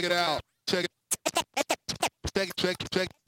Check it out. Check it. Check check check